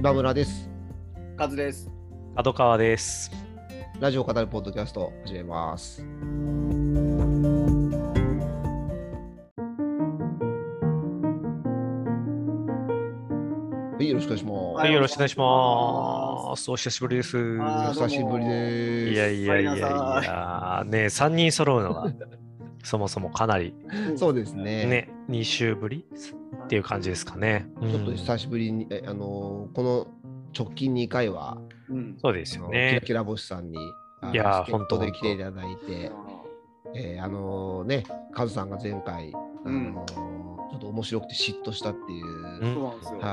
今村です。カズです。角川です。ラジオを語るポッドキャスト始めます。はい、よろしくお願いします。はい、よろしくお願いします。お久しぶりです。あおー久しぶりです。いやいやいやいや、ね3人揃うのがそもそもかなりそうですね。ね、2週ぶり？っていう感じですかね。ちょっとうん久しぶりに、えあのーこの直近2回は、うん。そうですよねキラ。キラ星さんに、いやー助っ人で来ていただいて、えーあのーね、カズさんが前回、あのーちょっと面白くて嫉妬したっていう、うんそうなんですよ。は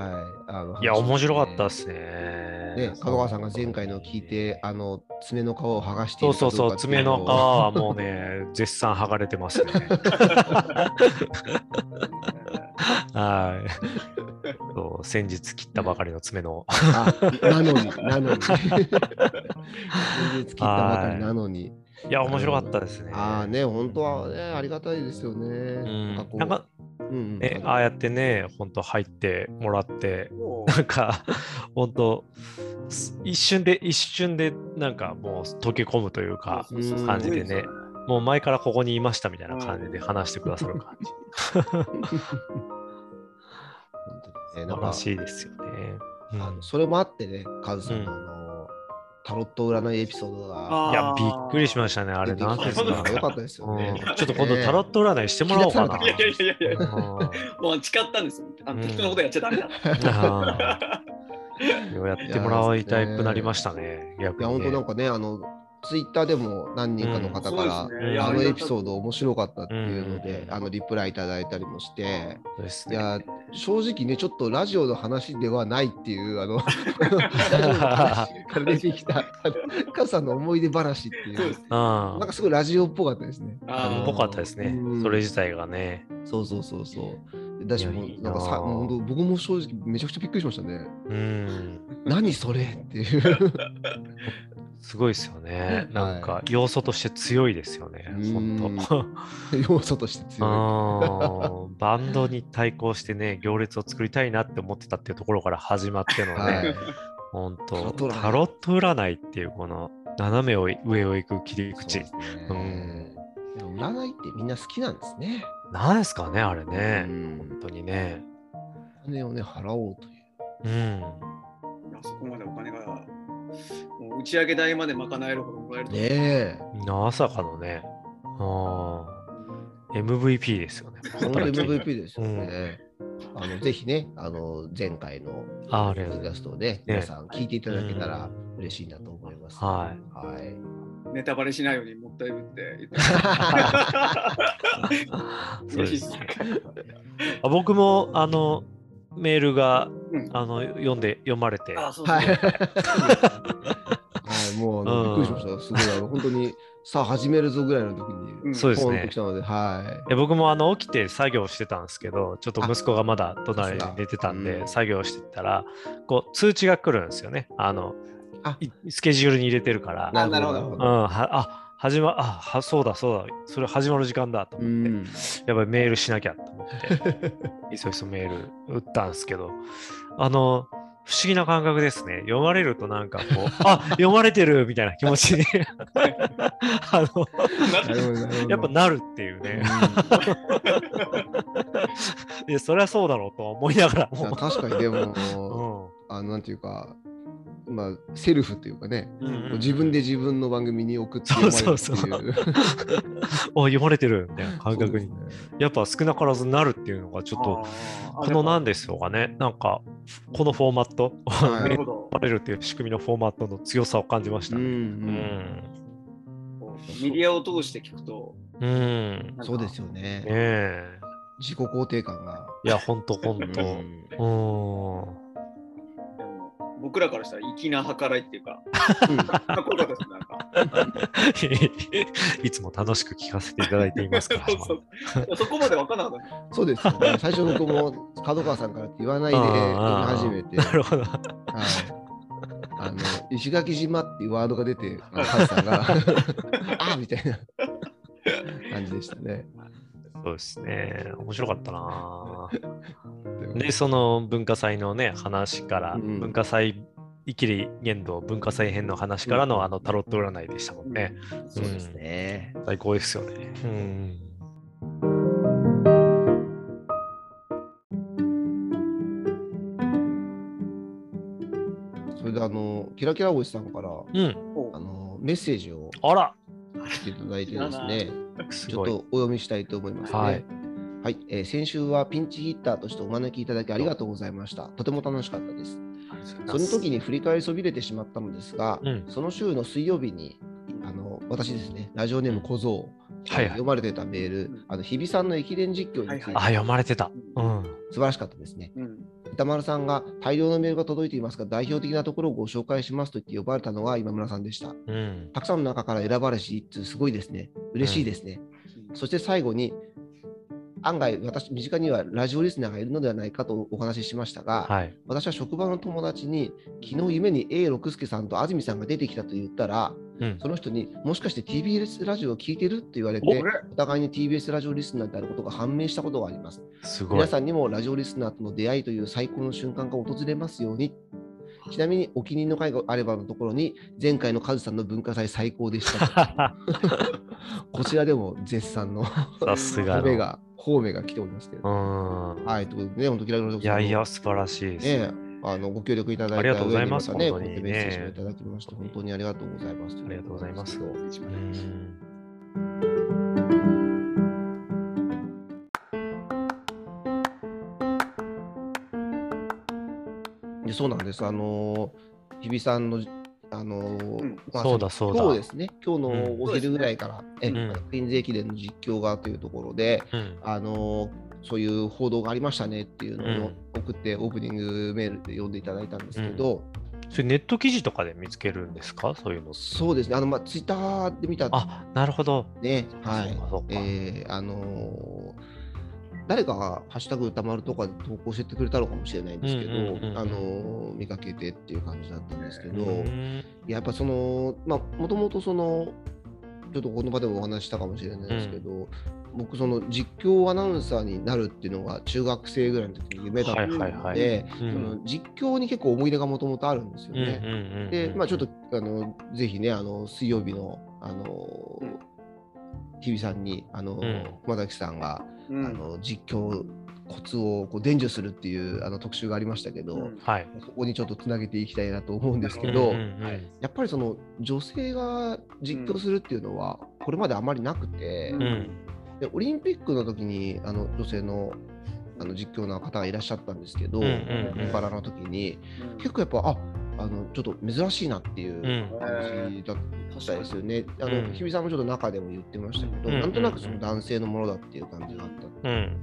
い、あのいや、面白かったっですね。ね、角川さんが前回の聞いて、あの爪の皮を剥がしていそうそうそう、爪の皮はもうね、絶賛剥がれてますね。はい。そう先日切ったばかりの爪の。あなのに、なのに。全然切ったばかりなのに。いや、面白かったですね。ああね、本当はね、ありがたいですよね。うんなんかこうなんね、ああやってね、本当入ってもらって、もなんか、本当一瞬で、一瞬で、なんかもう溶け込むというか、感じでねもう前からここにいましたみたいな感じで話してくださる感じ。ね、なん素晴からしいですよね。うんあのそれもあってね、カズさんのうんあの、タロット占いエピソードがあいや、びっくりしましたね。あれ、なんですかのが良かったですよね。うんちょっと今度タロット占いしてもらおうかな。いやいやいやいやもう誓ったんですよ。あうんの適当なことやっちゃダメだ。やってもらいたくなりましたね。逆いや。本当なんかね、あの、ツイッターでも何人かの方から、そうですねあのエピソード面白かったっていうので、うんあのリプライいただいたりもして、ね。いや、正直ね、ちょっとラジオの話ではないっていう、あの、から出てきた、あのカズさんの思い出話っていう、そうなんかすごいラジオっぽかったですね。あーぽかったですねうん。それ自体がね。そうそうそうそう。だしもななんかさ、もう僕も正直めちゃくちゃびっくりしましたね。うん。何それっていう。すごいですよね。いなんか要素として強いですよね。うん本当。要素として強い。うんバンドに対抗してね、行列を作りたいなって思ってたっていうところから始まってのね、はい本当タロット占いタロット占いっていうこの斜めを上を行く切り口。そうねでも占いってみんな好きなんですね。なんですかね、あれうね。ん本当にね。お金をね、払おうという。うん。あそこまでお金が、打ち上げ代まで賄えるほどもらえると。ねえ。まさかのね。あー MVP ですよね。本当に働き MVP ですよね。あのぜひね、あの前回のああポッドキれャストをね、皆さん聞いていただけたら嬉しいなと思います。はい。はい。ネタバレしないようにもったいぶって言って。あ僕もあのメールがうんあの読んで読まれて、あ、そうそうはい。はい、もうあのうんびっくりしました。すごい、あの本当に さあ始めるぞぐらいの時うんに、そうですね来。たので、はい。で僕もあの起きて作業してたんですけど、ちょっと息子がまだ隣に寝てたんで、うん作業してたら、こう通知が来るんですよね。あのスケジュールに入れてるから。なるほどうん、はあ始まあはそうだそうだ、それ始まる時間だとう思って、ん。やっぱりメールしなきゃと思って、いそいそメール打ったんですけど、あの、不思議な感覚ですね。読まれるとなんかこう、あ読まれてるみたいな気持ちに あの、やっぱなるっていうね。いや、そりゃそうだろうとは思いながらも。確かにでも、うんあのなんていうか、まあ、セルフというかね、うんうん自分で自分の番組に送って読まれるってそうそういう。お読まれてるみたいな感覚に、ねやっぱ少なからずなるっていうのがちょっと、このなんでしょうかね、なんか、このフォーマット、はいなるほど。読まれるっていう仕組みのフォーマットの強さを感じましたうんうね。んこうメディアを通して聞くと、うん。そうですよねね。え。自己肯定感が。いや、ほんとほんと。うん僕らからしたら粋な計らいっていうか、かっこよかったです、なんか。いつも楽しく聞かせていただいていますから。そうそこまで分からなかった。そうですよね。最初僕も角川さんからって言わないで 始めて、なるほど。はい、あの石垣島っていうワードが出て、あのさんがあみたいな感じでしたね。そうですね。面白かったなぁ。でその文化祭のね、話から、うん文化祭、イキリ言動文化祭編の話からの、あのタロット占いでしたもんね。そうですね。最高ですよね。うん。それであの、キラキラ星さんからうん。あのメッセージをあらいただいてですね。ちょっとお読みしたいと思いますね。ははいい。えー先週はピンチヒッターとしてお招きいただきありがとうございました。とても楽しかったです。その時に振り返りそびれてしまったのですが、うんその週の水曜日に、あの私ですね、ラジオネーム小僧、はいはい読まれてたメール、んあの日比さんの駅伝実況について、はいあ、読まれてた。うん。素晴らしかったですね。うん。歌丸さんが大量のメールが届いていますが、代表的なところをご紹介しますと言って呼ばれたのは今村さんでした。うん。たくさんの中から選ばれしすごいですね。嬉しいですね。そして最後に、案外、私、身近にはラジオリスナーがいるのではないかとお話ししましたが、はい。私は職場の友達に、昨日夢に A 六輔さんと安住さんが出てきたと言ったら、うん。その人にもしかして TBS ラジオを聞いてるって言われおて、お互いに TBS ラジオリスナーであることが判明したことがあります。すごい皆。さんにもラジオリスナーとの出会いという最高の瞬間が訪れますように。ちなみにお気に入りの回があればのところに、前回のカズさんの文化祭最高でしたと。こちらでも絶賛のさすがの。褒めが、褒めが来ておりますけど。うん。はい、ということでね、本当、キラキラいやいや、素晴らしいです。ね、あのご協力いただいたありがとうございます。上に本当にね。またね、こうやってメッセージをいただきまして、本当にありがとうございます。ありがとうございます。そうなんです。あのー、日比さんの、あのーうん。まあそうだそうだ。今日ですね、今日のお昼ぐらいから、え、うん。クイーンズ駅伝の実況がというところで、うん。あのーそういう報道がありましたねっていうのをうん。送って、オープニングメールで読んでいただいたんですけど、それネット記事とかで見つけるんですか？そういうの。そうですね、あのまあ、ツイッターで見たあ、なるほど。ね、はい。えーあのー誰かがハッシュタグ歌丸とかで投稿してくれたのかもしれないんですけど、うんうんうんうん。あのー見かけてっていう感じだったんですけど、うん。やっぱその、まあ、もともとその、ちょっとこの場でもお話ししたかもしれないですけど、僕、その実況アナウンサーになるっていうのが中学生ぐらいの時に夢だったので、はいはいはいうんその実況に結構思い出がもともとあるんですようんうんね。うんうん。で、まあ、ちょっとあのぜひね、あの水曜日のあの、うん日比さんにあの、ん。熊崎さんが、うん。あの実況コツをこう伝授するっていうあの特集がありましたけど、うん。はい。ここにちょっとつなげていきたいなと思うんですけど、うんうんうんはいやっぱりその女性が実況するっていうのは、これまであまりなくて、うん。うんでオリンピックの時にあの女性のあの実況の方がいらっしゃったんですけど、うんうんうん。パラの時に、うん。結構やっぱ、ああのちょっと珍しいなっていううん。感じだったですよね。あうん。の日比さんもちょっと中でも言ってましたけど、うん。なんとなくその男性のものだっていう感じがあった。うん。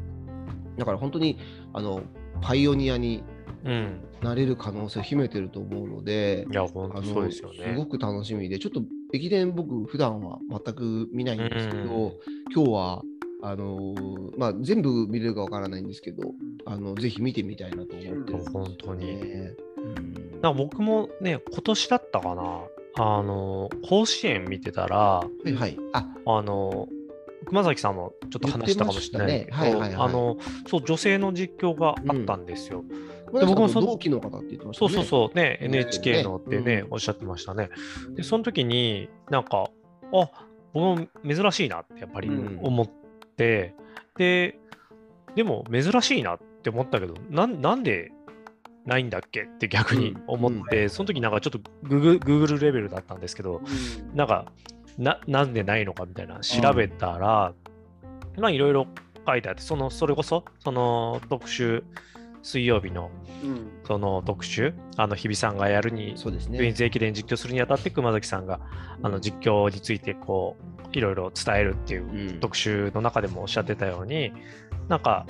だから本当にあのパイオニアにうん。なれる可能性を秘めてると思うので、いや、本当そうですよね。ごく楽しみで、ちょっと駅伝僕普段は全く見ないんですけど、うん今日はあのーまあ、全部見れるかわからないんですけど、あのぜひ見てみたいなと思ってるね。本当にうんな僕もね、今年だったかな、あの、甲子園見てたら、はいはい。ああの、熊崎さんもちょっと話したかもしれないね。はいはいはい。あの、そう、女性の実況があったんですよ。で僕もそ僕もそのの同期の方って言ってましたね。そうそうそう、ね、ね NHK のってね、うん。おっしゃってましたね。で、その時に、なんか、あ僕も珍しいなってやっぱりうん。思って、で、でも珍しいなって思ったけど、なんなんでないんだっけって逆に思って、その時なんかちょっとググ Google レベルだったんですけど、うん。なんか、な、なんでないのかみたいな調べたら、まあいろいろ書いてあって、その、それこそ、その特集、水曜日のうん。その特集、あの日比さんがやるに、そうですね。クイーンズ駅伝実況するにあたって、熊崎さんがあの実況についてこういろいろ伝えるっていううん。特集の中でもおっしゃってたように、なんか、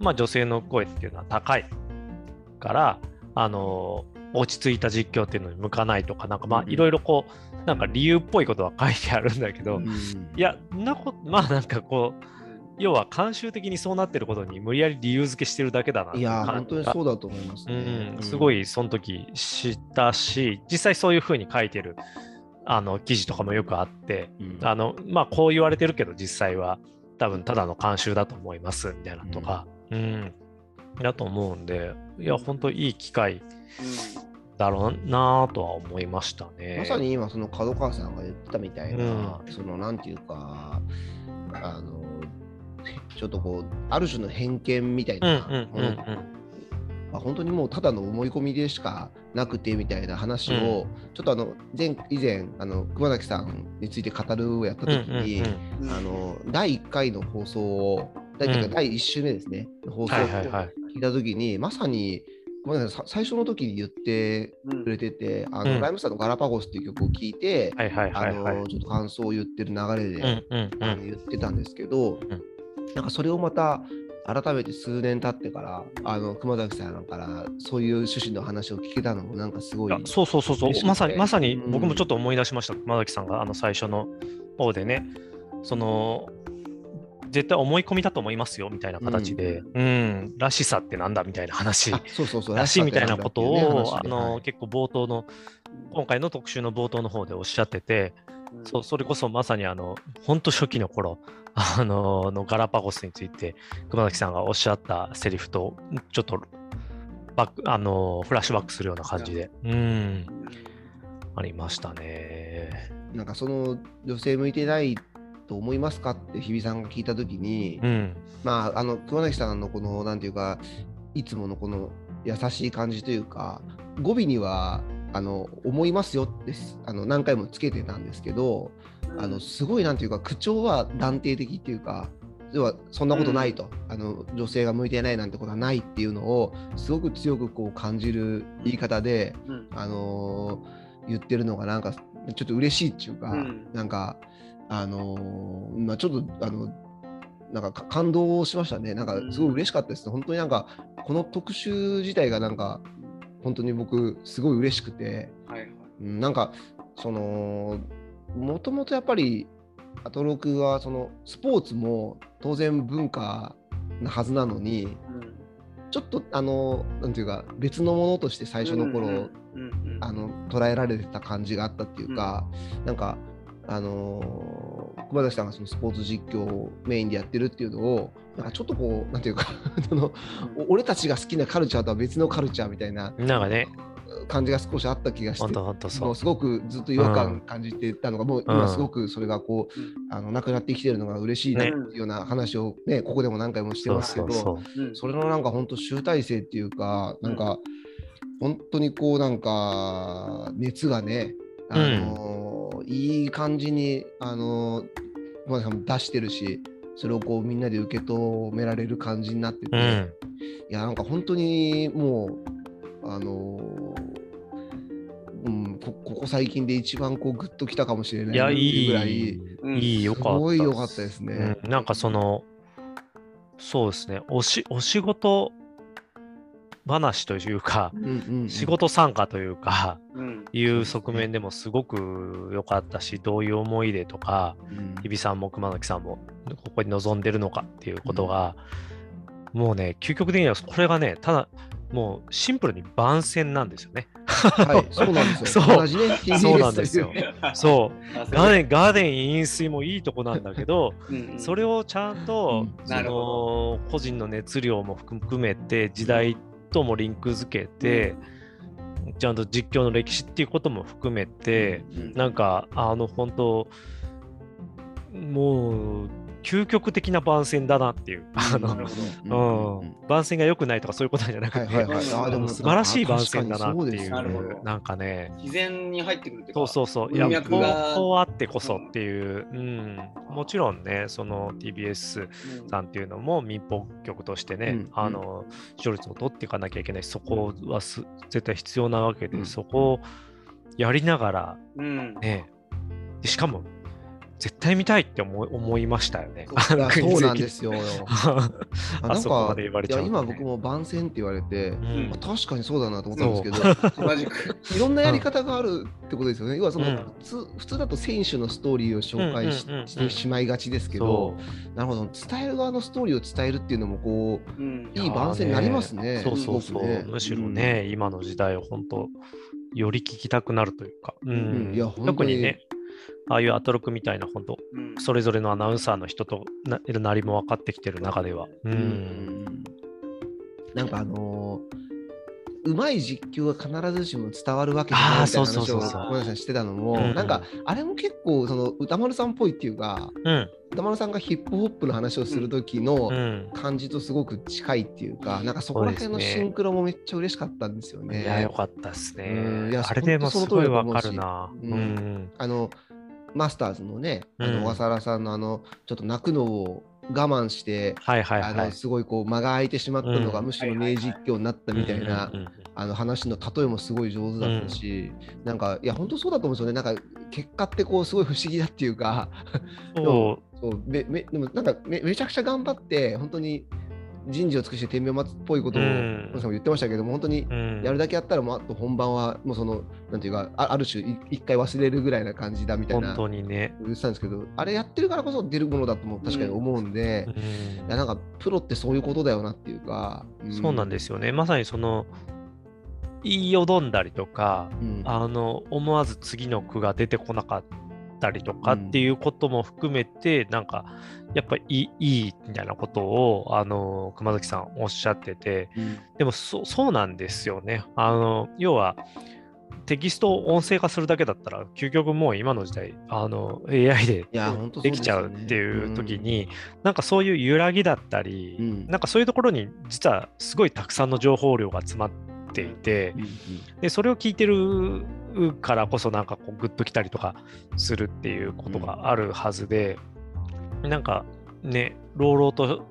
まあ、女性の声っていうのは高いから、あの落ち着いた実況っていうのに向かないとか、なんかまあうん。いろいろこう、なんか理由っぽいことは書いてあるんだけど、うん。いや、んなこと、まあなんかこう、要は慣習的にそうなってることに無理やり理由付けしてるだけだないや本当にがそうだと思いますうね。ん、すごいその時知ったし、実際そういうふうに書いてるあの記事とかもよくあって、うん、あのまあこう言われてるけど実際は多分ただの慣習だと思いますみたいなとか、うん。だと思うんで、いや、本当いい機会だろうなとは思いましたね。まさに今、その角川さんが言ってたみたいな、うそのなんていうか、あの、ちょっとこう、ある種の偏見みたいうんうんなまあ本当にもうただの思い込みでしかなくてみたいな話を、ちょっとあの前以前あの熊崎さんについて語るをやったうん。時に、うんうんうんあの第1回の放送を第1回うん第1週目ですね、放送を。聞いた時に、まさに熊崎さんさ最初の時に言ってくれてて、あのうん。ライムスターのガラパゴスっていう曲を聞いて、はいはいあはいはい。のちょっと感想を言ってる流れで、うんうんうあのん。言ってたんですけど、なんかそれをまた改めて数年経ってからあの熊崎さんからそういう趣旨の話を聞けたのもなんかすごいいやそうそうそうそう。まさにまさにうん。僕もちょっと思い出しました、熊崎さんがあの最初の方でね。その絶対思い込みだと思いますよみたいな形で、うん。らしさってなんだみたいな話。あそうそうそう。らしいみたいなことを、あのはい。結構冒頭の今回の特集の冒頭の方でおっしゃってて、そうそれこそまさにあの本当初期の頃あののガラパゴスについて熊崎さんがおっしゃったセリフとちょっとバックあのフラッシュバックするような感じで、うん、ありましたね。なんかその女性向いてないと思いますかって日比さんが聞いたときに、うん、まああの熊崎さんのこのなんていうかいつものこの優しい感じというか語尾にはあの思いますよってあの何回もつけてたんですけど、あのすごいなんていうか口調は断定的っていうか要はそんなことないと、あの女性が向いてないなんてことはないっていうのをすごく強くこう感じる言い方で、うん。あのー言ってるのがなんかちょっと嬉しいっていうか、うん。なんかあのーまあ、ちょっとあのなんかか感動しましたね。なんかすごい嬉しかったです、本当になんかこの特集自体がなんか本当に僕すごい嬉しくて。はいなんかそのもともとやっぱりアトロクはそのスポーツも当然文化なはずなのにちょっとあのなんていうか別のものとして最初の頃、うんうんうんあの捉えられてた感じがあったっていうか、なんかあのー熊崎さんがそのスポーツ実況をメインでやってるっていうのをなんかちょっとこうなんていうか そのお俺たちが好きなカルチャーとは別のカルチャーみたいななんかね、感じが少しあった気がしてう。もう。すごくずっと違和感感じてたのが、もう今すごくそれがこう、うんあのなくなってきてるのが嬉しいなっていうような話をね、ここでも何回もしてますけど、それのなんか本当集大成っていうか、なんか本当にこうなんか熱がね、あのーいい感じに、あのー熊崎さんも出してるし、それをこうみんなで受け止められる感じになってて、うん、いや、なんか本当にもう、あのーうん、こここ最近で一番こうグッときたかもしれないいや、いい、ぐらい、うん。いい、よかった。すごい良かったですね。うん、なんかその、そうですね、おしお仕事話というか、うんうんうん。仕事参加というか、うんいう側面でもすごく良かったし、どういう思い出とか、うん。日比さんも熊崎さんもここに臨んでるのかっていうことが、もうね、究極的にはこれがね、ただ、もうシンプルに番宣なんですよね。はい、そうなんですよ。そう。同じね、そうなんですよ。TBS という。そう、あガーデン、ガーデン飲水もいいとこなんだけど、うんうん。それをちゃんと、うん。その個人の熱量も含めて時代ともリンク付けて、ちゃんと実況の歴史っていうことも含めて、うんなんかあの本当もう究極的な番宣だなっていう、あの番宣が良くないとかそういうことじゃなくて、素晴らしい番宣だなっていう。なんかね。自然に入ってくるってそうそうそう。いや文こう脈がこうあってこそっていう、うん、もちろんねその TBS うん。さんっていうのも民放局としてね、うんあの視聴率を取っていかなきゃいけない。しそこはす絶対必要なわけで、うん。そこをやりながらうん。ね。でしかも絶対見たいって思い思いましたよね。そうなんですよ。ああそこまで言われちゃうとね。いや今僕も番宣って言われて、うん。まあ確かにそうだなと思ったんですけど、同じくいろんなやり方があるってことですよね。要はその、うん。普通普通だと選手のストーリーを紹介し,、してしまいがちですけどそ、なるほど。伝える側のストーリーを伝えるっていうのもこううん。いい番宣になりますね。そうそうそう、ね。むしろね、今の時代を本当より聞きたくなるというか、うん。うん。いや本当に。特にねああいうアトロクみたいな本当うん。それぞれのアナウンサーの人とななりも分かってきてる中では、ううん。ん。なんかあのーうまい実況が必ずしも伝わるわけじゃないみたいな話をそうそうそうそう。ごめんなさいしてたのも、うん。なんかあれも結構その歌丸さんっぽいっていうかうん。歌丸さんがヒップホップの話をする時のうん。感じとすごく近いっていうか、なんかそこら辺のシンクロもめっちゃ嬉しかったんですよね。いや、よかったですうん。いや。ねあれでもすごいわかるな。うん。あのマスターズのね、あうん。の小笠原さんのあのちょっと泣くのを我慢して、はいはいあはい。のすごいこう間が空いてしまったのがうん。むしろ名実況になったみたいなうんうんうんあの話の例えもすごい上手だったし、なんかいや本当そうだと思うんですよね。なんか結果ってこうすごい不思議だっていうか。そ そうめめでもなんかめめちゃくちゃ頑張って本当に人事を尽くして天命を待つっぽいことをうんも言ってましたけども本当にう。うんやるだけやったらもうあと本番はもうそのなんていうかあある種い一回忘れるぐらいな感じだみたいな本当にね。言ってたんですけどあれやってるからこそ出るものだとも確かに思うんで、うんいやなんかプロってそういうことだよなっていうか、そうなんですすよね。まさにその、言いよどんだりとか、うんあの思わず次の句が出てこなかったりとかっていうことも含めて、なんかやっぱりいいいいみたいなことをあの熊崎さんおっしゃっててうん。でもそそうなんですよね。あの要はテキストを音声化するだけだったら究極もう今の時代あの AI でできちゃうっていう時に、なんかそういう揺らぎだったり、うん。なんかそういうところに実はすごいたくさんの情報量が詰まっていて、うんうん。でそれを聞いてるからこそなんかこうグッときたりとかするっていうことがあるはずで、なんかね朗々と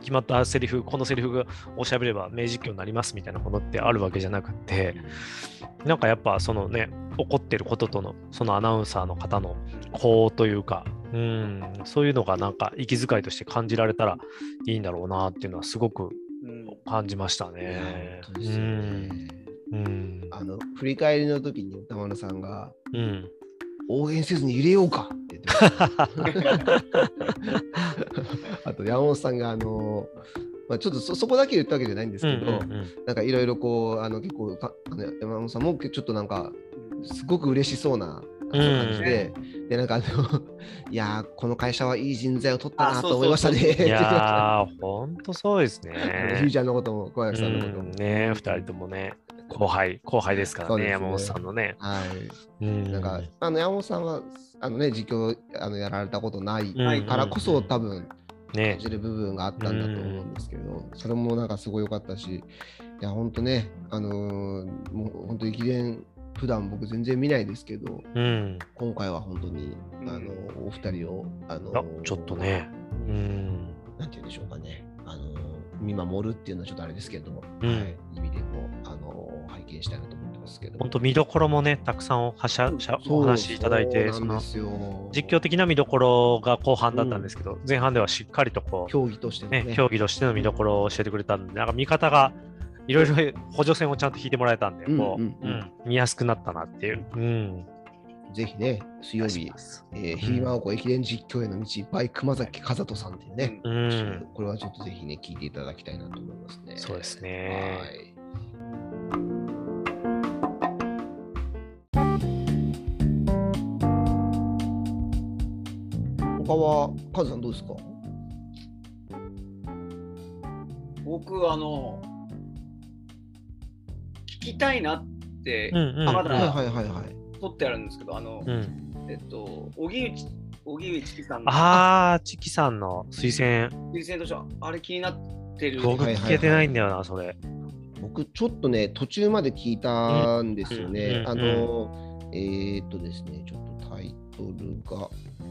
決まったセリフこのセリフがおしゃべれば名実況になりますみたいなものってあるわけじゃなくてなんかやっぱそのね起こってることとのそのアナウンサーの方のこうというかうんそういうのがなんか息遣いとして感じられたらいいんだろうなっていうのはすごくうん感じましたね。あの振り返りの時に歌丸さんがうん。応援せずに入れようかって言って。あと山本さんがあの、まあ、ちょっとそそこだけ言ったわけじゃないんですけど、なんかいろいろこうあの結構かあの山本さんもちょっとなんかすごく嬉しそうな感じで、でなんかあの いやーこの会社はいい人材を取ったなと思いましたね。って い言ってましたやー、ほんとそうですね う。ちゃんのことも小う林さんのことも。ん、ね二人ともね、後輩、後輩ですからね、ね山本さんのね。はい。うん、なんか、あの山本さんはあのね実況あのやられたことないうんからこそ、多分ね感じる部分があったんだと思うんですけど、それもなんかすごい良かったし、いや、本当ね、あのーもう本当駅伝、普段僕全然見ないですけど、うん。今回は本当に、うんあのお二人を、あのあちょっとね、うん。なんて言うんでしょうかね、あの見守るっていうのはちょっとあれですけども、うんはい、意味でも、あの拝見したいなと思ってますけど。本当見どころもね、たくさんおはしゃしゃお話しいただいて、そうの。実況的な見どころが後半だったんですけど、前半ではしっかりとこう、競技としてのねね、競技としての見どころを教えてくれたんで、なんか見方がいろいろ補助線をちゃんと引いてもらえたんで、こう、うんうんうんうん見やすくなったなっていう。うん。ぜひね、水曜日、えー、ひびまおこ駅伝実況への道、バイ熊崎和人さんっていうね、うん。これはちょっとぜひね、聞いていただきたいなと思いますね。そうですねはい。他は、カズさんどうですか？僕、あの、聞きたいなってうんうん。まだはいはいはいはい。取ってあるんですけど、あの、うん、えっと、荻内、荻上チキさんのああ、チキさんの推薦。推薦としては、あれ気になってる。僕はい聞けてないんだよな、それ。僕、ちょっとね、途中まで聞いたんですよね。あの、えーっとですね、ちょっとタイトルが、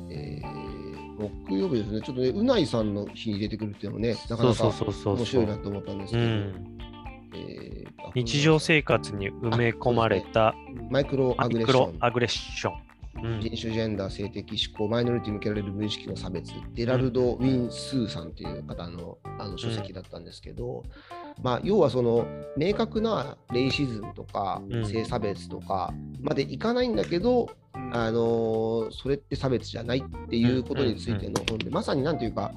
えー木曜日ですね、ちょっとね、うないさんの日に出てくるっていうのもね、なかなかそうそうそうそうそう面白いなと思ったんですけど、うん。えーあ日常生活に埋め込まれたマイクロアグレッション。ロアグレッション。うん。人種、ジェンダー、性的指向、マイノリティに向けられる無意識の差別、デラルド・ウィン・スーさんという方のあの書籍だったんですけど、まあ、要はその明確なレイシズムとかうん。性差別とかまでいかないんだけど、うんあのーそれって差別じゃないっていうことについての本で、まさになんていうか、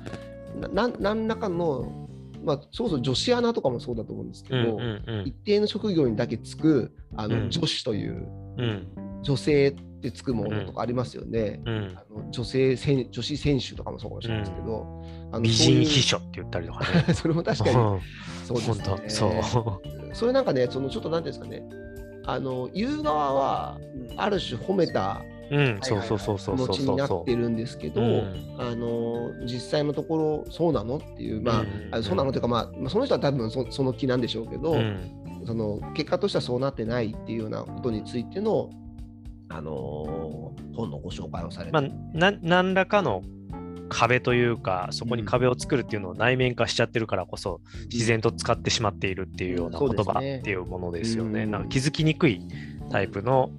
ななん何らかの、まあ、そもそも女子アナとかもそうだと思うんですけど、うんうん一定の職業にだけつくあの、うん。女子といううん。うん女性ってつくものとかありますよね。うん。あの女性選女子選手とかもそうかもしれないですけど、あの美人秘書って言ったりとかね。それも確かにうん。そうですね。そう。それなんかね、そのちょっとなんていうんですかね、あの言う側はある種褒めたうん、そうそうそうそう気持ちになそうそうそってるんですけう。ど、うん。あの実際のところそうなのっていう、まあ、うんあそうなのというか、まあ、まあその人は多分そその気なんでしょうけど、うん。その結果としてはそうなってないっていうようなことについての、あのー本のご紹介をされて、まあ、な何らかの壁というか、そこに壁を作るっていうのを内面化しちゃってるからこそ、自然と使ってしまっているっていうような言葉っていうものですよね。うん。なんか気づきにくいタイプの、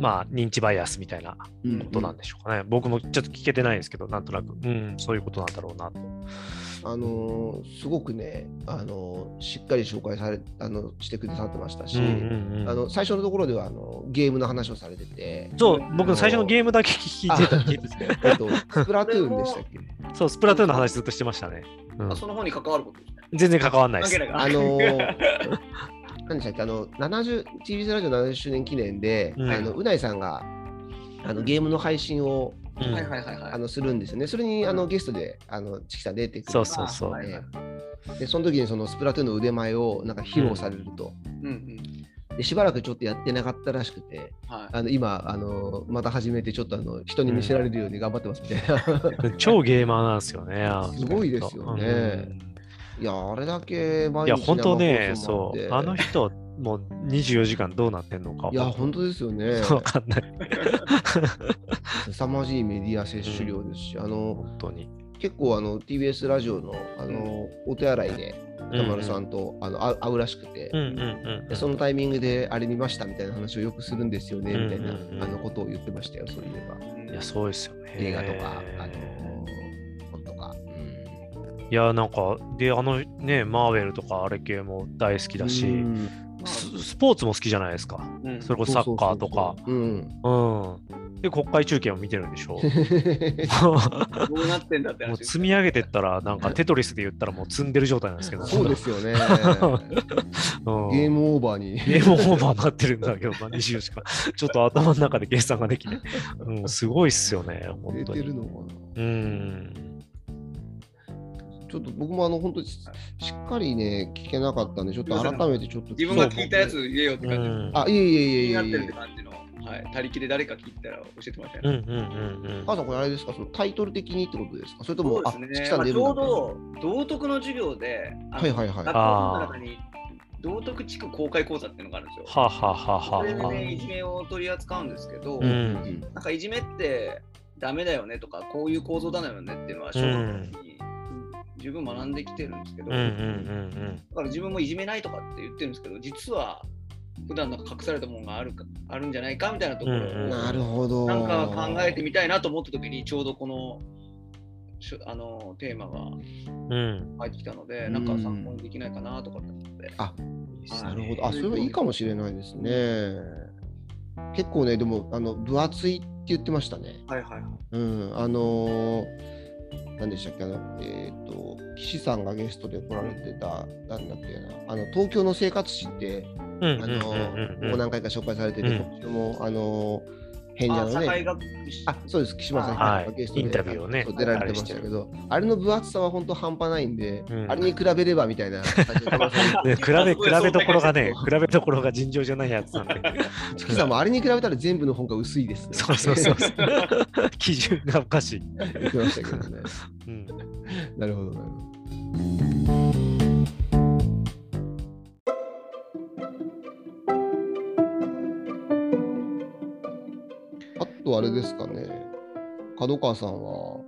まあ、認知バイアスみたいなうんことなんでしょうかね。僕もちょっと聞けてないですけど、なんとなく、うん、そういうことなんだろうなと。あのーすごくね、あのーしっかり紹介されあのしてくださってましたし、うんうんうんあの最初のところではあのゲームの話をされてて、そう、僕最初のゲームだけ聞いてた聞いてて えっと、スプラトゥーンでしたっけ？そう、スプラトゥーンの話ずっとしてましたね。うんあその本に関わること。全然関わんないです。あのー 何でしたっけあの 70TBS ラジオ70周年記念で、うん。あのうないさんがあのゲームの配信をうん。はいはいはいはい。あのするんですよね。それにあのゲストであのチキさん出てくるそうそうそう。でその時にそのスプラトゥーンの腕前をなんか披露されると、うん。うん。でしばらくちょっとやってなかったらしくてはい。あの今あのまた始めてちょっとあの人に見せられるように頑張ってますみたいな、超ゲーマーなんですよね。すごいですよねいやあれだけ毎日いや、本当ね、そう。あの人、もう24時間どうなってんのか。いや本当ですよね わかんない。凄まじいメディア摂取量ですし、あの本当に。結構あの TBS ラジオのあのお手洗いで歌丸さんと、あの会うらしくて、そのタイミングであれ見ましたみたいな話をよくするんですよね、うんみたいな、うんうんあのことを言ってましたよ、そういえば。いや、そうですよね。映画とか、あの。いや、なんか、で、あのね、マーベルとかあれ系も大好きだし、うんススポーツも好きじゃないですか。うんそれこそサッカーとか。で、国会中継も見てるんでしょ。うん。どうなってんだってもう積み上げてったら、なんかテトリスで言ったらもう積んでる状態なんですけど。そうですよね。うんゲームオーバーに。ゲームオーバーになってるんだけどな、24時間。ちょっと頭の中で計算ができない。うん、すごいっすよね、本当に。出てるのかなうん。ちょっと僕もあの本当にししっかりね、聞けなかったんで、ちょっと改めてちょっと。自分が聞いたやつ言えよってう感じ。ん。あ、いえいえいえいえいえ気になってるって感じの。はい。他力で誰か聞いたら教えてましたよね。うんうんうんうん。母さん、これあれですか、そのタイトル的にってことですか？それとも、そうですね。まあちょうど道徳の授業で、はいはいはい学校の中に道徳地区公開講座っていうのがあるんですよ。はあはあはあはそれであはね、いじめを取り扱うんですけど、うんなんかいじめってダメだよねとか、こういう構造だよねっていうのは、小学校に十分学んできてるんですけど、だから自分もいじめないとかって言ってるんですけど、実は普段なんか隠されたものがあるかあるんじゃないかみたいなところを、なるほど。なんか考えてみたいなと思った時にちょうどこのあのテーマが。入ってきたので、うんなんか参考にできないかなとかって思って。あなるほど。あ、それはいいかもしれないですね。結構ね、でも、あの分厚いって言ってましたね。はいはいはい。うん、あのー、何でしたっけ、あの、えっ、と、岸さんがゲストで来られてた、なんだっけな、あの、東京の生活史って、うんあのうんもう何回か紹介されてて、うん。今週も、あのー、変者のね、学あ、そうです、岸間さんはいがゲストで、インタビューをね出られてましたけど、あれの分厚さは本当半端ないんで、うんあれに比べればみたいな ね、比べ、比べどころがね、比べどころが尋常じゃないやつなんで。チキさんもあれに比べたら全部の本が薄いです、ね。そうそうそうそう。基準がおかしい。言ってましたけどね。うん。なるほど、なるほど。ですかね。角川さんは？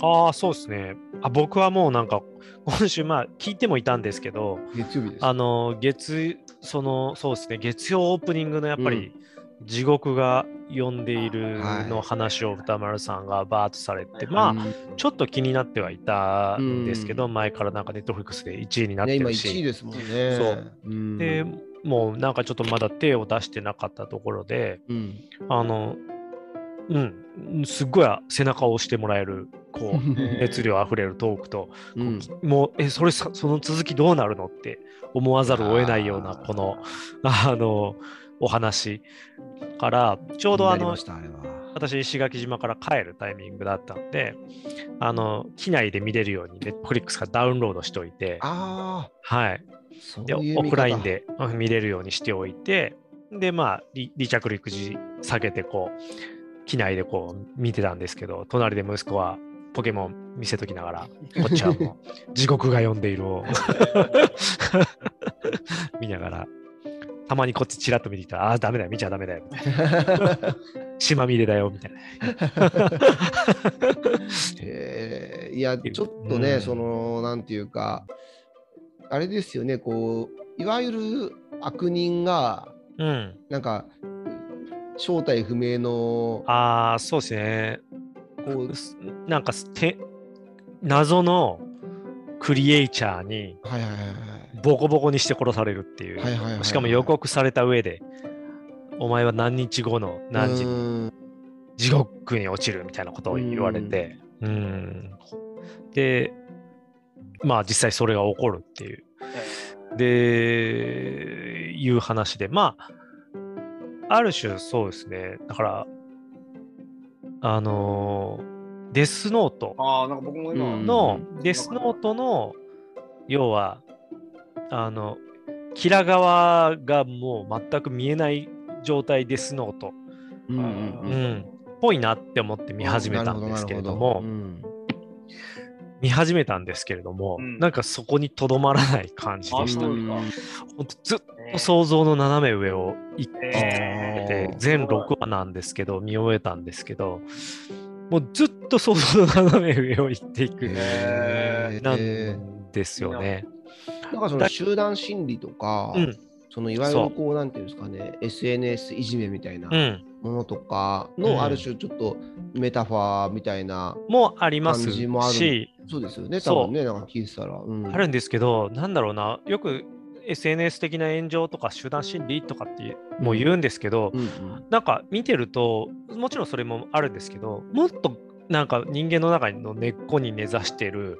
ああ、そうですね。あ僕はもうなんか、今週、まあ、聞いてもいたんですけど、月曜日です。あの、月、その、そうですね、月曜オープニングのやっぱり、地獄が呼んでいるの話を歌丸さんがバーッとされて、まあ、ちょっと気になってはいたんですけど、前からなんかネットフリックスで1位になってね、今る1位し、ですもんね。そううん。で、もうなんかちょっとまだ手を出してなかったところで、うん、あの、うん、すっごい背中を押してもらえる、こう、熱量あふれるトークと、うん。もう、え、それさ、その続きどうなるのって思わざるを得ないような、この、あの、お話から、ちょうどあの私、石垣島から帰るタイミングだったんで、あの、機内で見れるように、ネットフリックスからダウンロードしておいて、あはい。で、オフラインでうん見れるようにしておいて、で、まあ、離離着陸時下げて、こう、機内でこう見てたんですけど、隣で息子はポケモン見せときながら、こっちはもう地獄が呼んでいるを 見ながら、たまにこっちチラッと見てきたら、ああー、ダメだよ、見ちゃダメだよ、みたいな。島見れだよ、みたいな。へえいや、ちょっとね、うんその、なんていうか、あれですよね、こう、いわゆる悪人が、うん。なんか、正体不明の、ああ、そうですね。こう、すなんかすて、謎のクリエイチャーにボコボコにして殺されるっていう。しかも予告された上で、お前は何日後の何時に地獄に落ちるみたいなことを言われて、うん。で、まあ実際それが起こるっていう。で、いう話で、まあ、ある種そうですね。だから、あのーデスノート。ああ、なんか僕も今、うんの、デスノートの、要は、あの、キラ側がもう全く見えない状態デスノート、うんうんううん。ん、ぽいなって思って見始めたんですけれども、どなるほど見始めたんですけれども、うん。なんかそこにとどまらない感じでしたあね。ほんとずっと想像の斜め上を行って全6話なんですけど、見終えたんですけど、もうずっと想像の斜め上を行っていくなんですよね。なんかその集団心理とか、うん。そのいわゆるこうなんていうんですかね SNS いじめみたいなうん。ものとかうん。のある種ちょっとメタファーみたいな、もあります感じもあるし、そうですよね多分ねなんか聞いてたら、うん、あるんですけど、なんだろうな、よく SNS 的な炎上とか集団心理とかってもう言うんですけど、うんうん。なんか見てると、もちろんそれもあるんですけど、もっとなんか人間の中の根っこに根ざしてる、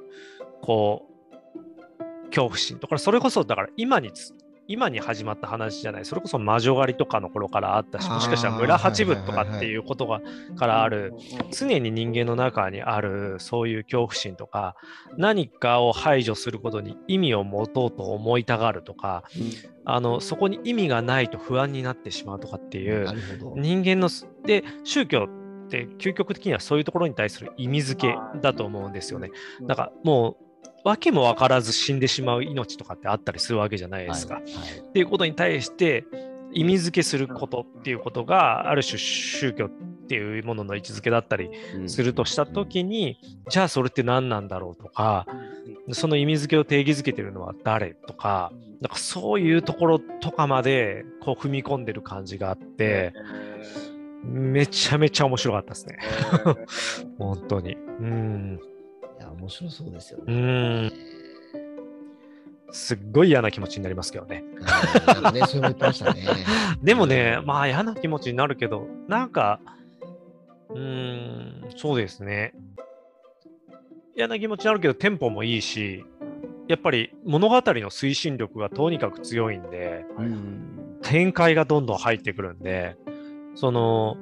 こう、恐怖心とか、それこそだから今につ、今に始まった話じゃない、それこそ魔女狩りとかの頃からあったし、もしかしたら村八分とかっていうことがからある、常に人間の中にあるそういう恐怖心とか、何かを排除することに意味を持とうと思いたがるとか、あのそこに意味がないと不安になってしまうとかっていう。人間のすで宗教って究極的にはそういうところに対する意味付けだと思うんですよね。だからもう訳も分からず死んでしまう命とかってあったりするわけじゃないですか。はいっていうことに対して意味付けすることっていうことがある種宗教っていうものの位置づけだったりうんするとしたときに、じゃあそれって何なんだろうとかその意味付けを定義づけてるのは誰とかなんかそういうところとかまでこう踏み込んでる感じがあってめちゃめちゃ面白かったですね。本当に。うん。いや面白そうですようね。んすっごい嫌な気持ちになりますけどねね。でもね、まあ嫌な気持ちになるけど、なんか、うーん、そうですね。嫌な気持ちになるけど、テンポもいいし、やっぱり物語の推進力がとにかく強いんで、うん展開がどんどん入ってくるんで、その、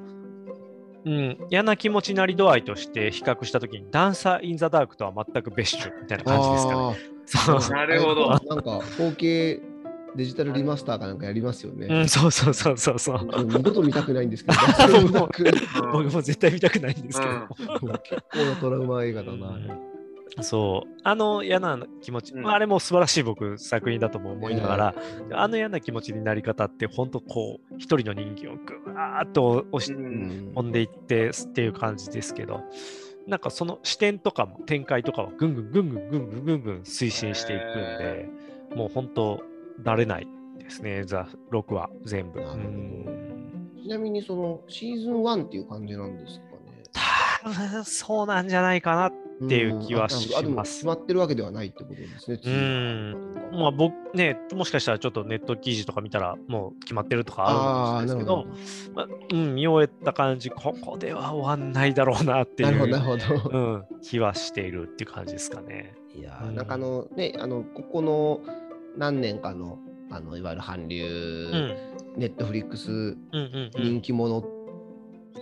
うん、嫌な気持ちになり度合いとして比較したときに、ダンサー・イン・ザ・ダークとは全く別種みたいな感じですかね。なるほどなんか 4K デジタルリマスターかなんかやりますよね。うん、そうそうそうそうそう。もう二度と見たくないんですけど、僕も絶対見たくないんですけど。結構なトラウマ映画だな。そう。あの嫌な気持ち、うん。まあ、あれも素晴らしい僕作品だとも思いながら、あの嫌な気持ちになり方って本当こう一人の人間をぐわーっと押しうん。込ん。でいってっていう感じですけど、なんかその視点とかも展開とかはぐんぐんぐんぐんぐんぐんぐんぐん推進していくんで、もう本当慣れないですね、ザ・6は全部。ちなみにそのシーズン1っていう感じなんですかね？多分そうなんじゃないかなっていう気はします決まってるわけではないってことですね。次うんまあ僕ね、もしかしたらちょっとネット記事とか見たらもう決まってるとかあるんですけど、。まあうん、見終えた感じ、ここでは終わんないだろうなってい なるほど、なう、るほど。うん、気はしているっていう感じですかね。いやーうんなんかあのね、あの、ここの何年かのあのいわゆる韓流、うん。ネットフリックス。人気者、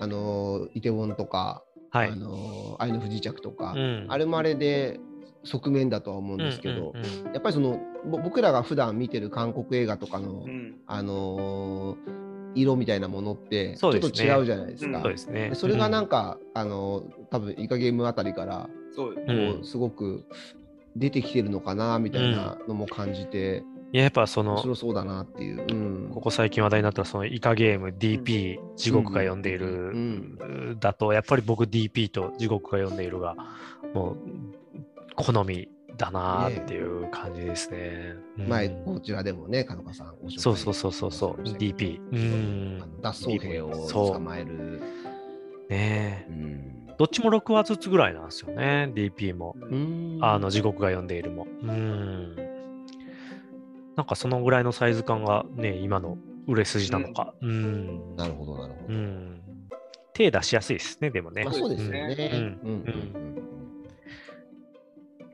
あのイテウォンとか、はい。あの愛の不時着とか、うん。あれもあれで側面だとは思うんですけど、うんうんうん。やっぱりそのぼ僕らが普段見てる韓国映画とかの、うん。あのー色みたいなものってちょっと違うじゃないですか。うん。そうですね。で。それがなんか、か、あの多分イカゲームあたりからこうんうすごく出てきてるのかなみたいなのも感じて、いややっぱその、面白そうだなっていう。うんここ最近話題になったそのイカゲーム DP、地獄が呼んでいる、んだと、やっぱり僕 DP と地獄が呼んでいるが、もう好みだなっていう感じですね。うん前こちらでもね、かのかさんそうそうそうそうそう、DP。うん脱走兵をそう捕まえる。ねえうんどっちも6話ずつぐらいなんですよね、DP も。うんあの地獄が呼んでいるも。うん。なんかそのぐらいのサイズ感がね、今の売れ筋なのか。うん。なるほど、なるほど。うん。手出しやすいですね、でもね。まあ、そうですよね。うんうんうん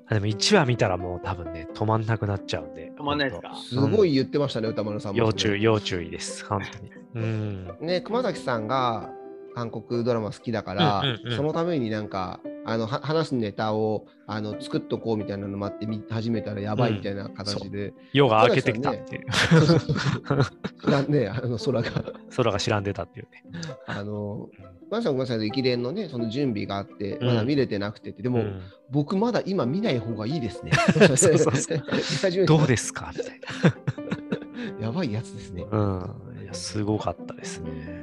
あでも1話見たらもう多分ね、止まんなくなっちゃうんで。止まんないですか？すごい言ってましたね、歌丸さんも。要注意、要注意です。本当に。うん。ね、熊崎さんが韓国ドラマ好きだから、うんうんうんそのためになんかあのは話すネタをあの作っとこうみたいなのもあって見始めたらやばいみたいな形で、夜が明けてきたっていう。な ね、あの空が空が知らんでたっていうね。あの熊崎さんごめんなさい駅伝のねその準備があってうんまだ見れてなくてって、でも、うん僕まだ今見ない方がいいですね。そうそうそう どうですか？みたい やばいやつですね。な。うん。すごかったですね。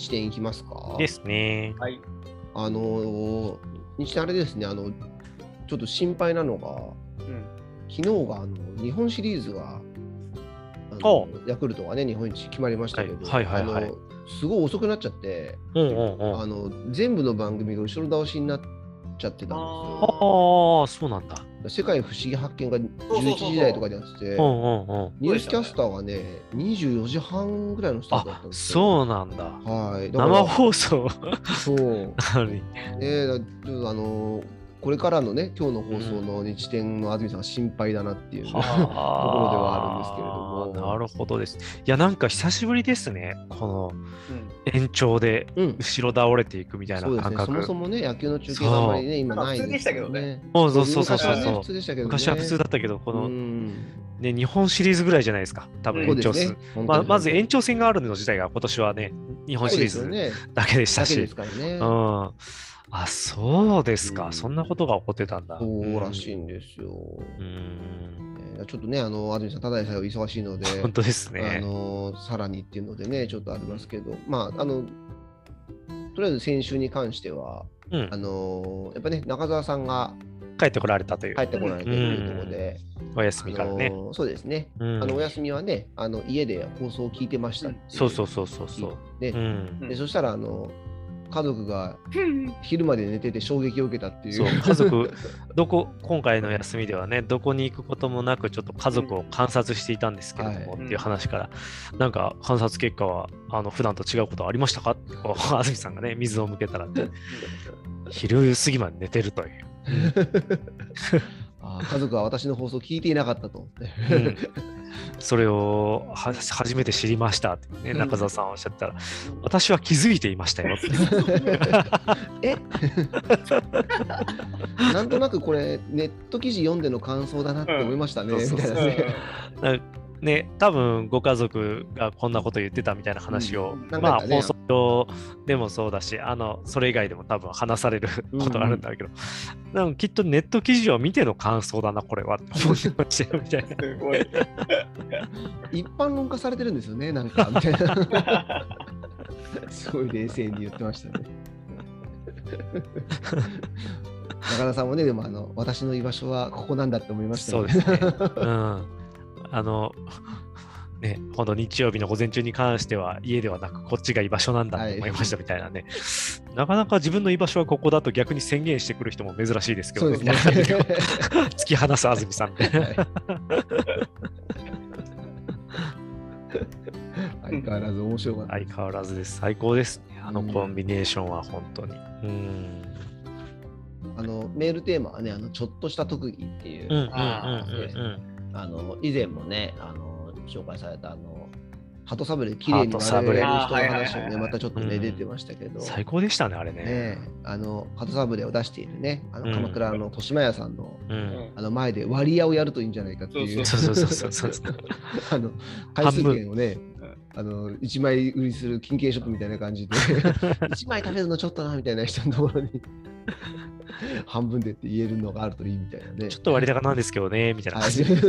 と日天いきますか？ですね。はい。あのー日天あれですね、あの、ちょっと心配なのが、うん。昨日があの日本シリーズが、あおのヤクルトがね、日本一決まりましたけど、はいはいはいはいあのすごい遅くなっちゃって、うんうんうん。あの全部の番組が後ろ倒しになっちゃってたんですよ。ああ、そうなんだ。世界不思議発見がそうそうそう11時台とかでやってて。ニュースキャスターがね、24時半ぐらいのスタートだったあん、ですよ。そうなんだ。はい。生放送？そう。ねだちょっとあのこれからのね、今日の放送の日天の安住さんが心配だなっていう、ねはところではあるんですけれどもなるほどです。いや、なんか久しぶりですね。このうん。延長でうん、後ろ倒れていくみたいそうですね、な感覚。そもそもね、野球の中継があんまりね、今ないでしたけどねね。そうそうそうそう昔はねそう普通でしたけどね。昔は普通だったけど、この、うんね、日本シリーズぐらいじゃないですか。多分うん延長数。そうですねまあ、まず延長戦があるの自体が今年はね、日本シリーズだけでしたし。うん。あ、そうですか。うんそんなことが起こってたんだ。そうらしいんですよ。うん。えーちょっとね、あの、安住さん、ただでさえお忙しいので、本当ですあね。のさらにっていうのでね、ちょっとありますけど、まあ、あの、とりあえず先週に関しては、うんあ。のやっぱね、中澤さんが帰ってこられたという帰ってこられてるというところで、お休みからね。そうですね、うんあのお休みはね、あの家で放送を聞いてましたそうそうそうそうそう。ねうん。でそしたらあの、家族が昼まで寝てて衝撃を受けたっていう。そう、家族、どこ、今回の休みではね、どこに行くこともなく、ちょっと家族を観察していたんですけれども、はい。っていう話から、なんか観察結果は、あの、普段と違うことありましたか？ってこう安住さんがね、水を向けたら、昼過ぎまで寝てるという。あ家族は私の放送を聞いていなかったと。うんそれをは初めて知りましたって、ね、中澤さんおっしゃったら、私は気づいていましたよって。え？なんとなくこれ、ネット記事読んでの感想だなって思いましたね、みたいなね。なね、多分ご家族がこんなこと言ってたみたいな話を、うんまあ放送上でもそうだし、あのそれ以外でも多分話されることがあるんだけど、でもきっとネット記事を見ての感想だな、これはって思ってましたよみたいな。すごい。一般論化されてるんですよね、なんか、みたいな。すごい冷静に言ってましたね。中田さんもね、でもあの、私の居場所はここなんだって思いましたよそうですね。うん。あの、ね、ほんと日曜日の午前中に関しては家ではなくこっちが居場所なんだと思いましたみたいなね、なかなか自分の居場所はここだと逆に宣言してくる人も珍しいですけどそうですね。突き放す安住さんで。はい 相変わらず面白かった。相変わらずです。最高です。いあのコンビネーションは本当に。うん。あのメールテーマはね、あのちょっとした特技っていう、うんうんうんあうんあの以前もね、あの紹介されたあの鳩サブレきれいに鳩サブレ割れる人の話あーはいはいをね、またちょっとね、うん出てましたけど、うん。最高でしたね、あれね。ね、あの鳩サブレを出しているね、あうんの鎌倉の豊島屋さんのうん。あの前で割り屋をやるといいんじゃないかっていう、そうそうそうそうそう。あの回数券をね、あの1枚売りする金券ショップみたいな感じで、1枚食べるのちょっとなみたいな人のところに 半分でって言えるのがあるといいみたいなね。ちょっと割高なんですけどね、みたいな。は感じで。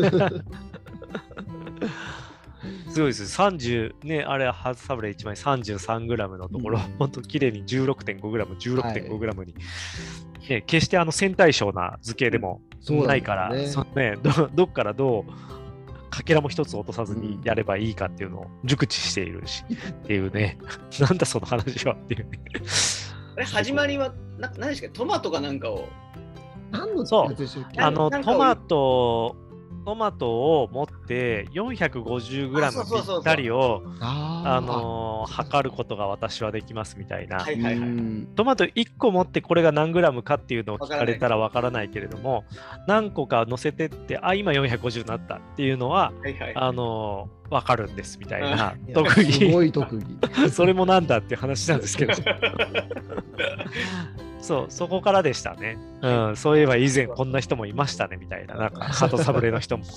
すごいです。30、ね、あれ、ハーツサブレ1枚 33g のところ、うん。本当綺麗に 16.5g、16.5g に、ね、決してあの線対称な図形でもないから、ねね、どどっからどうかけらも一つ落とさずにやればいいかっていうのを熟知しているし、っていうね、なんだその話はっていうね。あれ始まりはな何でしたっけ？トマトかなんかを。何のそう。あのトマト、トマトを持って 450g あそうそうそうそう。ぴったりをあのー測ることが私はできますみたいな。はいはいはいうんトマト1個持ってこれが何グラムかっていうのを聞かれたらわからないけれども、何個か乗せてって、あ、今450になったっていうのは、はいはいあのーわかるんですみたいな特す技。ごい特技。それもなんだっていう話なんですけど。そう、そこからでしたね。うん、そういえば以前こんな人もいましたねみたいな、なんか、ハトサブレの人も。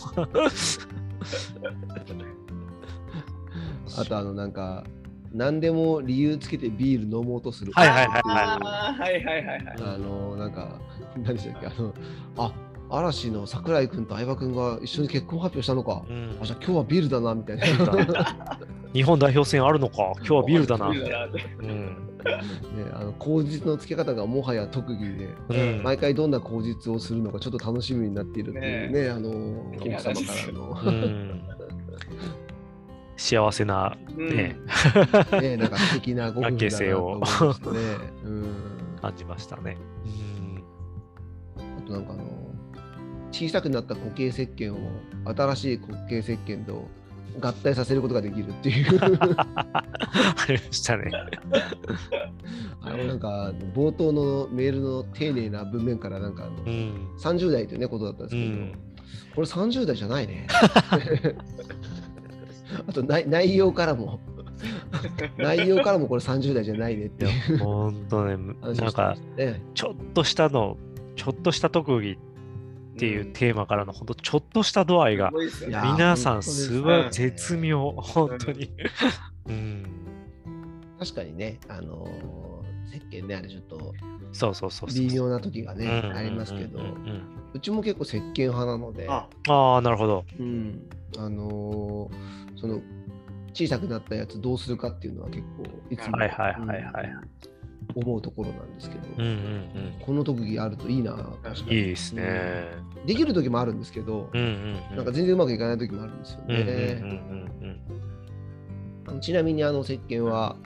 あとあのなんか何でも理由つけてビール飲もうとする。はいはいはいはい。はいはいはいあのなんか何でしたっけ？あのあ嵐の桜井君と相葉君が一緒に結婚発表したのか。うん。あじゃあ今日はビールだなみたいな。日本代表戦あるのか、今日はビールだな。うん。ね、あの口実のつけ方がもはや特技で、うん。毎回どんな口実をするのかちょっと楽しみになっているっていうね、ねあの奥様からの、うん 幸せな、うんね ね、なんか素敵なご夫婦だなと思いましたね。うん、感じましたね。あとなんかあの小さくなった固形石鹸を新しい固形石鹸と合体させることができるっていうありましたね。あのなんか冒頭のメールの丁寧な文面からなんかあの、うん。30代というねことだったんですけど、うんこれ30代じゃないね。あと内内容からも内容からもこれ30代じゃないねっていいうや、ほんとね、話をしてまなんか。ちょっとしたの、ちょっとした特技っていうテーマからの、ほんとちょっとした度合いが皆さん、すすごい絶妙、本当に。うん。確かにね、あのー、石鹸ね、あれちょっとそうそうそうそう。微妙な時がね、うんありますけど、うちも結構石鹸派なので、あああ、なるほど。うん、あのーその小さくなったやつどうするかっていうのは結構いつも、思うところなんですけど、うんうんこの特技あるといいな、確かうん。に。いいですね。できる時もあるんですけど、うんうんうん。なんか全然うまくいかない時もあるんですようんうんうんね。あのちなみにあの石鹸は、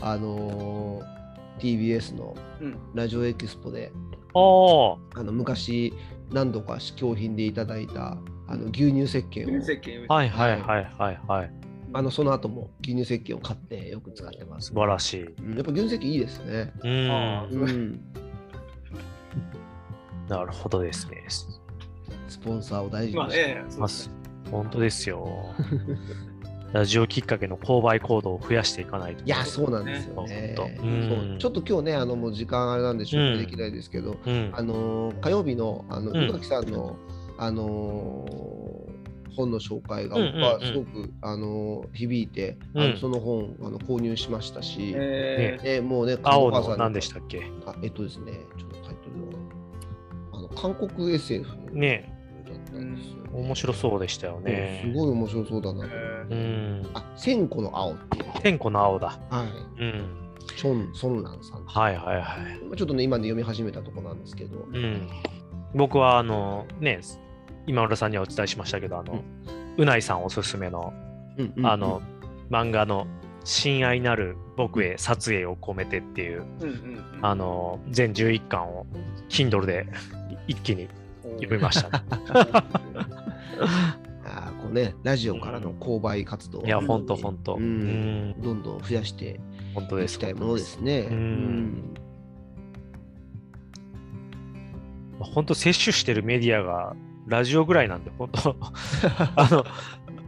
あのー TBS のうんラジオエキスポで、うん。あの昔何度か試供品でいただいたあの牛乳石鹸を、石鹸。はいはいはいはいはい。あのその後も牛乳石鹸を買ってよく使ってます。素晴らしい。うんやっぱ牛乳石鹸いいですね。うん。あうん、なるほどですね。スポンサーを大事にして。ますね本当ですよ。ラジオきっかけの購買行動を増やしていかないと。いや、そうなんですよね。そうちょっっと今日ね、あのもう時間あれなんで紹介うんできないですけど、うん。あのー火曜日のあのうん宇垣さんの、あのー本の紹介がうんうんうん僕はすごく、あのー響いて、あうんのその本あの購入しましたし、ええもうね、青の何でしたっけ？あえっとですね、ちょっとタイトルをあの韓国 SF ねだったんですよ、ね面白そうでしたよね。すごい面白そうだなと。うん。あ、千個の青っていう。天子の青だ。はい。うん。チョン・ソンランさん。はいはいはい。まあちょっとね、今で読み始めたところなんですけど、うん。僕はあの、ね、今村さんにはお伝えしましたけど、あの、うないさんおすすめの、うんうんあの、漫画の親愛なる僕へ撮影を込めてっていう、うんうんうん。あの、全11巻を Kindle で一気に読みました。ね。あーこうね、ラジオからの購買活動、いや、ほんとほんと。ううん。ん。どんどん増やして本当です。行きたいものですね。うん。まあ本当、摂取してるメディアがラジオぐらいなんで、本当、あの、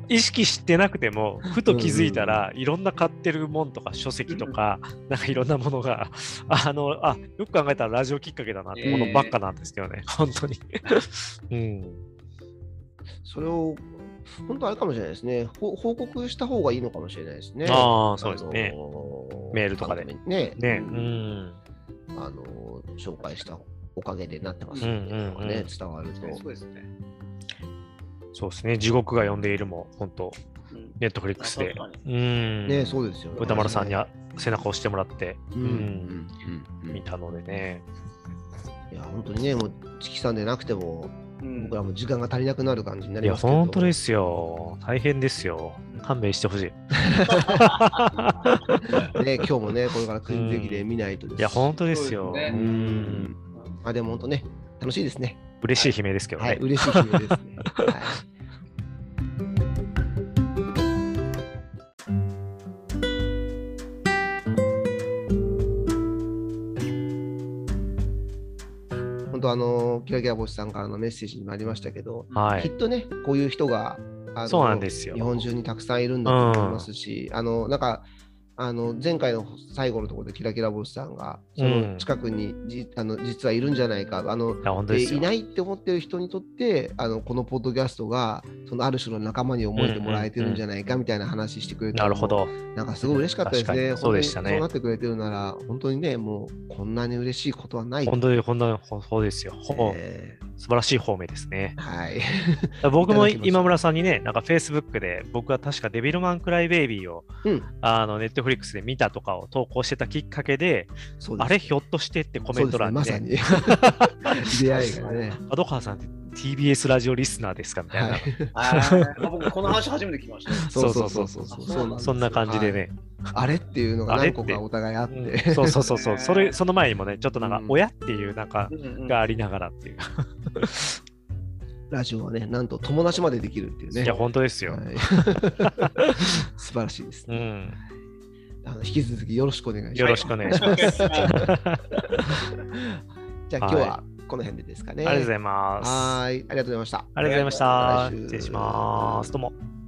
意識してなくても、ふと気づいたら、いろんな買ってるもんとか、書籍とか、なんかいろんなものが、あの、あ、よく考えたらラジオきっかけだなってものばっかなんですけどね、本当に。うん。それを、本当あれかもしれないですね。ほ報告した方がいいのかもしれないですね。ああ、そうですねメールとかでね。ね、ううんん。あの、紹介したおかげでなってますうんっていうのがね、うんうん伝わると。そうですね。そうですね。地獄が呼んでいるも、本当、うんネットフリックスで。うん。ね、そうですよね。歌丸さんにあ背中を押してもらって、うん、ううんん、うんうん見たのでね。いや、本当にね、もう、チキさんでなくても、うん僕らも時間が足りなくなる感じにないりや、ますけど。本当ですよ。大変ですよ。勘弁してほしい。ね、今日もね、これからクイズ席で見ないとですいや、本当ですよ。うねん。まあでも本当ね、楽しいですね。嬉しい悲鳴ですけどはい、ね。嬉しい悲鳴ですね。はい本当あのキラキラ星さんからのメッセージにもありましたけど、はい。きっとねこういう人があのそうなんですよ日本中にたくさんいるんだと思いますし、あのなんかあの前回の最後のところでキラキラ星さんがその近くにじ、あの実はいるんじゃないかあのい。いないって思ってる人にとってあのこのポッドキャストがそのある種の仲間に思えてもらえてるんじゃないかみたいな話してくれたのもなるほど。なんかすごい嬉しかったですね。そうでしたねそうなってくれてるなら本当にねもうこんなに嬉しいことはない。本当に、本当に、そうですよ。ほえ素晴らしい方面ですね。ーはい。僕も今村さんにね、なんか Facebook で僕は確かデビルマンクライベイビーをうんあの Netflix で見たとかを投稿してたきっかけで、そうですあれひょっとしてってコメント欄ですねまさに 出会いがね。角川さんって TBS ラジオリスナーですかみたいな、僕、この話初めて聞きました。そうそうそうそうそう。そんな感じで。ね、はいあれっていうのが何個かお互いあっうんて。そうそうそうそう、それその前にもね、ちょっとなんかうん、親っていうなんかがありながらっていう。ラジオはね、なんと友達までできるっていうね。いや、本当ですよ。はい素晴らしいですね。うん、あの引き続きよろしくお願いします。よろしくお願いします。じゃあ今日ははこの辺でですかね。ありがとうございます。はーい。ありがとうございました。ありがとうございました。失礼します。どうも。